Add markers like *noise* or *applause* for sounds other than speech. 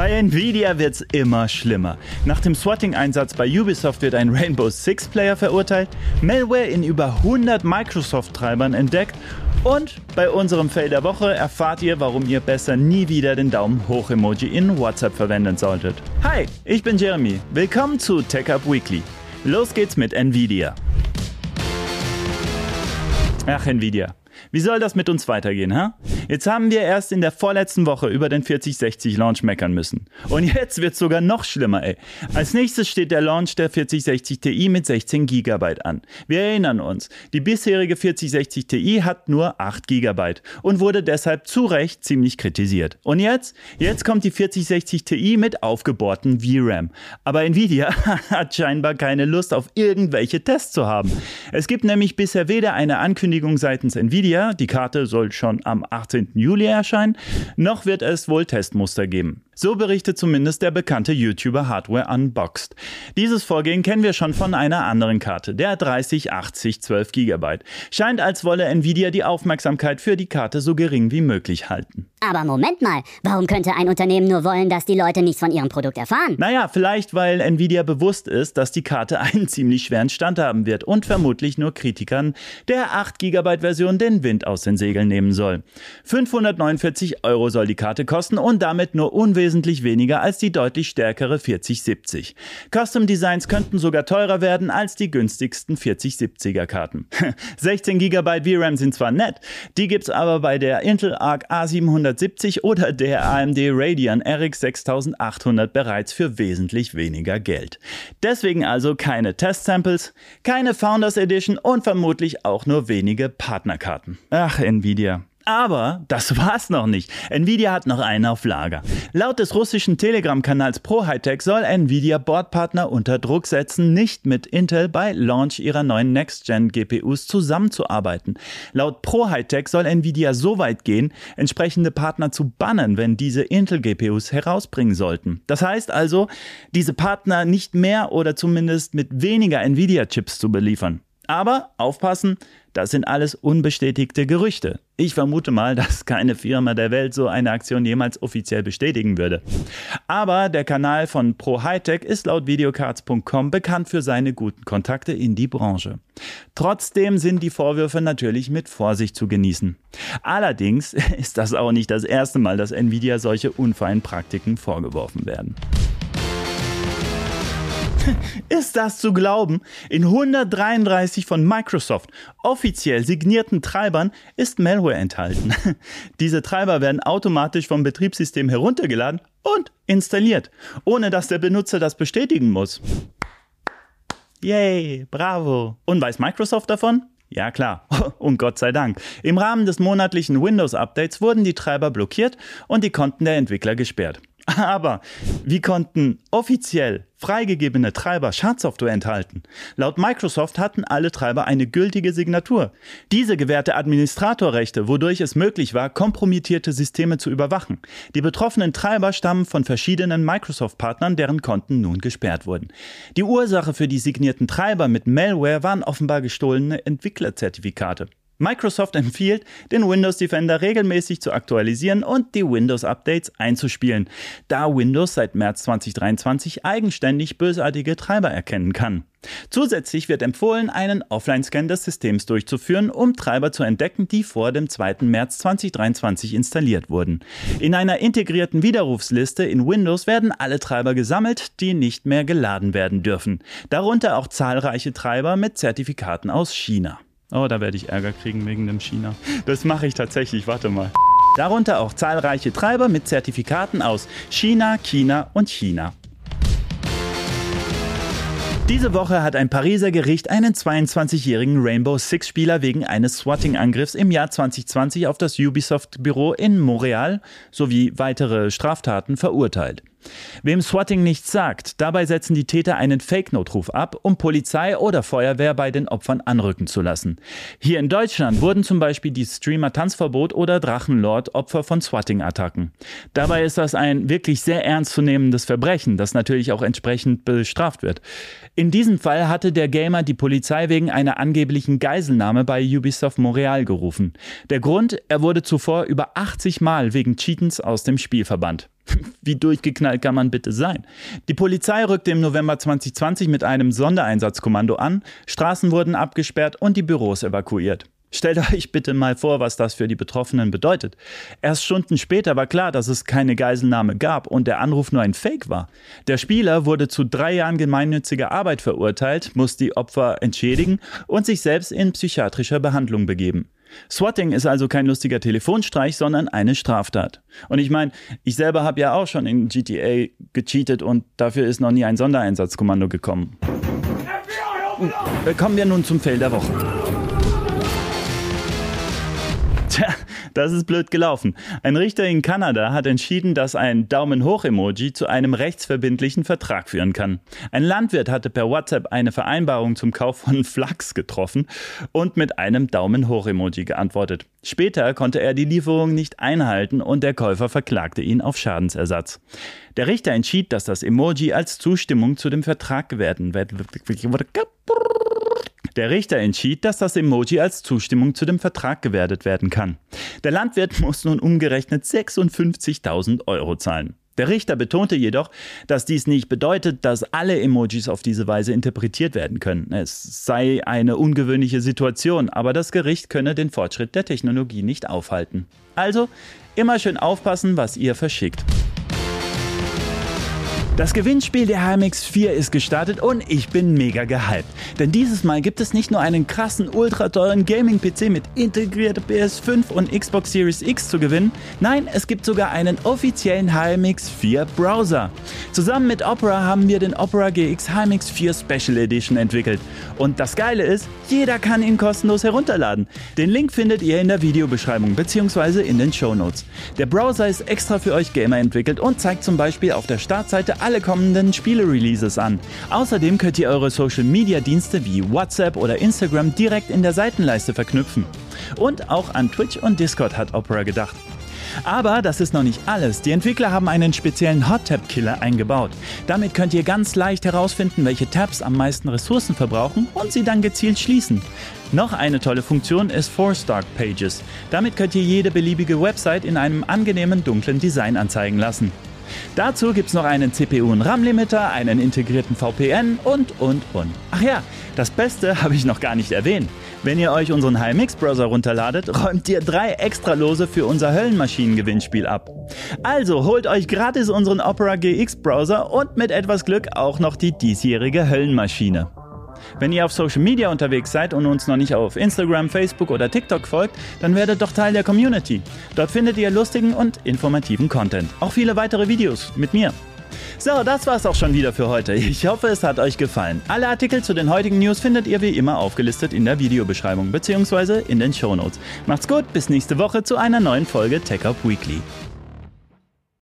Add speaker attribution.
Speaker 1: Bei Nvidia wird's immer schlimmer. Nach dem Swatting-Einsatz bei Ubisoft wird ein Rainbow Six Player verurteilt, Malware in über 100 Microsoft-Treibern entdeckt und bei unserem Fail der Woche erfahrt ihr, warum ihr besser nie wieder den Daumen hoch Emoji in WhatsApp verwenden solltet. Hi, ich bin Jeremy. Willkommen zu Tech Up Weekly. Los geht's mit Nvidia. Ach, Nvidia. Wie soll das mit uns weitergehen, ha? Jetzt haben wir erst in der vorletzten Woche über den 4060 Launch meckern müssen. Und jetzt wird's sogar noch schlimmer, ey. Als nächstes steht der Launch der 4060 Ti mit 16 GB an. Wir erinnern uns, die bisherige 4060 Ti hat nur 8 GB und wurde deshalb zu Recht ziemlich kritisiert. Und jetzt? Jetzt kommt die 4060 Ti mit aufgebohrten VRAM. Aber Nvidia *laughs* hat scheinbar keine Lust auf irgendwelche Tests zu haben. Es gibt nämlich bisher weder eine Ankündigung seitens Nvidia. Die Karte soll schon am 18. Juli erscheinen. Noch wird es wohl Testmuster geben. So berichtet zumindest der bekannte YouTuber Hardware Unboxed. Dieses Vorgehen kennen wir schon von einer anderen Karte, der 3080 12 GB. Scheint, als wolle Nvidia die Aufmerksamkeit für die Karte so gering wie möglich halten.
Speaker 2: Aber Moment mal, warum könnte ein Unternehmen nur wollen, dass die Leute nichts von ihrem Produkt erfahren?
Speaker 1: Naja, vielleicht weil Nvidia bewusst ist, dass die Karte *laughs* einen ziemlich schweren Stand haben wird und vermutlich nur Kritikern der 8 GB Version den Wind aus den Segeln nehmen soll. 549 Euro soll die Karte kosten und damit nur unwesentlich wesentlich weniger als die deutlich stärkere 4070. Custom Designs könnten sogar teurer werden als die günstigsten 4070er Karten. 16 GB VRAM sind zwar nett, die gibt's aber bei der Intel Arc A770 oder der AMD Radeon RX 6800 bereits für wesentlich weniger Geld. Deswegen also keine Test-Samples, keine Founders Edition und vermutlich auch nur wenige Partnerkarten. Ach, Nvidia. Aber das *laughs* war's noch nicht. Nvidia hat noch einen auf Lager. Laut des russischen Telegram-Kanals ProHightech soll Nvidia Bordpartner unter Druck setzen, nicht mit Intel bei Launch ihrer neuen Next-Gen-GPUs zusammenzuarbeiten. Laut ProHightech soll Nvidia so weit gehen, entsprechende Partner zu bannen, wenn diese Intel-GPUs herausbringen sollten. Das heißt also, diese Partner nicht mehr oder zumindest mit weniger Nvidia-Chips zu beliefern. Aber aufpassen, das sind alles unbestätigte Gerüchte. Ich vermute mal, dass keine Firma der Welt so eine Aktion jemals offiziell bestätigen würde. Aber der Kanal von Pro Hightech ist laut videocards.com bekannt für seine guten Kontakte in die Branche. Trotzdem sind die Vorwürfe natürlich mit Vorsicht zu genießen. Allerdings *laughs* ist das auch nicht das erste Mal, dass Nvidia solche unfeinen Praktiken vorgeworfen werden. *laughs* Ist das zu glauben? In 133 von Microsoft offiziell signierten Treibern ist Malware enthalten. *laughs* Diese Treiber werden automatisch vom Betriebssystem heruntergeladen und installiert, ohne dass der Benutzer das bestätigen muss. Yay, bravo. Und weiß Microsoft davon? Ja klar, *laughs* und Gott sei Dank. Im Rahmen des monatlichen Windows-Updates wurden die Treiber blockiert und die Konten der Entwickler gesperrt. Aber wie konnten offiziell freigegebene Treiber Schadsoftware enthalten? Laut Microsoft hatten alle Treiber eine gültige Signatur. Diese gewährte Administratorrechte, wodurch es möglich war, kompromittierte Systeme zu überwachen. Die betroffenen Treiber stammen von verschiedenen Microsoft-Partnern, deren Konten nun gesperrt wurden. Die Ursache für die signierten Treiber mit Malware waren offenbar gestohlene Entwicklerzertifikate. Microsoft empfiehlt, den Windows Defender regelmäßig zu aktualisieren und die Windows-Updates einzuspielen, da Windows seit März 2023 eigenständig bösartige Treiber erkennen kann. Zusätzlich wird empfohlen, einen Offline-Scan des Systems durchzuführen, um Treiber zu entdecken, die vor dem 2. März 2023 installiert wurden. In einer integrierten Widerrufsliste in Windows werden alle Treiber gesammelt, die nicht mehr geladen werden dürfen. Darunter auch zahlreiche Treiber mit Zertifikaten aus China. Oh, da werde ich Ärger kriegen wegen dem China. Das mache ich tatsächlich, warte mal. Darunter auch zahlreiche Treiber mit Zertifikaten aus China, China und China. Diese Woche hat ein Pariser Gericht einen 22-jährigen Rainbow Six-Spieler wegen eines Swatting-Angriffs im Jahr 2020 auf das Ubisoft-Büro in Montreal sowie weitere Straftaten verurteilt. Wem Swatting nichts sagt, dabei setzen die Täter einen Fake-Notruf ab, um Polizei oder Feuerwehr bei den Opfern anrücken zu lassen. Hier in Deutschland wurden zum Beispiel die Streamer Tanzverbot oder Drachenlord Opfer von Swatting-Attacken. Dabei ist das ein wirklich sehr ernstzunehmendes Verbrechen, das natürlich auch entsprechend bestraft wird. In diesem Fall hatte der Gamer die Polizei wegen einer angeblichen Geiselnahme bei Ubisoft Montreal gerufen. Der Grund, er wurde zuvor über 80 Mal wegen Cheatens aus dem Spiel verbannt. *laughs* Wie durchgeknallt kann man bitte sein? Die Polizei rückte im November 2020 mit einem Sondereinsatzkommando an, Straßen wurden abgesperrt und die Büros evakuiert. Stellt *laughs* euch bitte mal vor, was das für die Betroffenen bedeutet. Erst Stunden später war klar, dass es keine Geiselnahme gab und der Anruf nur ein Fake war. Der Spieler wurde zu drei Jahren gemeinnütziger Arbeit verurteilt, muss die Opfer entschädigen und sich selbst in psychiatrischer Behandlung begeben. Swatting ist also kein lustiger Telefonstreich, sondern eine Straftat. Und ich meine, ich selber habe ja auch schon in GTA gecheatet und dafür ist noch nie ein Sondereinsatzkommando gekommen. Kommen wir nun zum Fail der Woche. *laughs* Tja, das ist blöd gelaufen. Ein Richter in Kanada hat entschieden, dass ein Daumen hoch Emoji zu einem rechtsverbindlichen Vertrag führen kann. Ein Landwirt hatte per WhatsApp eine Vereinbarung zum Kauf von *laughs* Flachs getroffen und mit einem Daumen hoch Emoji geantwortet. Später konnte er die Lieferung nicht einhalten und der Käufer verklagte ihn auf Schadensersatz. Der Richter entschied, dass das Emoji als Zustimmung zu dem Vertrag werden wird. Der Richter entschied, dass das Emoji als Zustimmung zu dem Vertrag gewertet werden kann. Der Landwirt muss nun umgerechnet 56.000 Euro zahlen. Der Richter betonte jedoch, dass dies nicht bedeutet, dass alle Emojis auf diese Weise interpretiert werden können. Es sei eine ungewöhnliche Situation, aber das Gericht könne den Fortschritt der Technologie nicht aufhalten. Also immer schön aufpassen, was ihr verschickt. Das Gewinnspiel der HMX 4 ist gestartet und ich bin mega gehypt. Denn dieses Mal gibt es nicht nur einen krassen, ultra teuren Gaming-PC mit integrierter PS5 und Xbox Series X zu gewinnen, nein, es gibt sogar einen offiziellen HMX 4 Browser. Zusammen mit Opera haben wir den Opera GX HMX 4 Special Edition entwickelt. Und das Geile ist, jeder kann ihn kostenlos herunterladen. Den Link findet ihr in der Videobeschreibung bzw. in den Show Notes. Der Browser ist extra für euch Gamer entwickelt und zeigt zum Beispiel auf der Startseite alle alle kommenden Spiele-Releases an. Außerdem könnt ihr eure Social-Media-Dienste wie WhatsApp oder Instagram direkt in der Seitenleiste verknüpfen. Und auch an Twitch und Discord hat Opera gedacht. Aber das ist noch nicht alles. Die Entwickler haben einen speziellen Hot Tab Killer eingebaut. Damit könnt ihr ganz leicht herausfinden, welche Tabs am meisten Ressourcen verbrauchen und sie dann gezielt schließen. Noch eine tolle Funktion ist Force Dark Pages. Damit könnt ihr jede beliebige Website in einem angenehmen dunklen Design anzeigen lassen. Dazu gibt es noch einen CPU- und RAM-Limiter, einen integrierten VPN und, und, und. Ach ja, das Beste *laughs* habe ich noch gar nicht erwähnt. Wenn ihr euch unseren HMX-Browser runterladet, räumt ihr drei extra Lose für unser Höllenmaschinen-Gewinnspiel ab. Also holt euch gratis unseren Opera GX-Browser und mit etwas Glück auch noch die diesjährige Höllenmaschine. Wenn ihr auf Social Media unterwegs seid und uns noch nicht auf Instagram, Facebook oder TikTok folgt, dann werdet doch Teil der Community. Dort findet ihr lustigen und informativen Content. Auch viele weitere Videos mit mir. So, das war's auch schon wieder für heute. Ich hoffe, es hat euch gefallen. Alle Artikel zu den heutigen News findet ihr wie immer aufgelistet in der Videobeschreibung bzw. in den Shownotes. Macht's gut, bis nächste Woche zu einer neuen Folge Tech Up Weekly.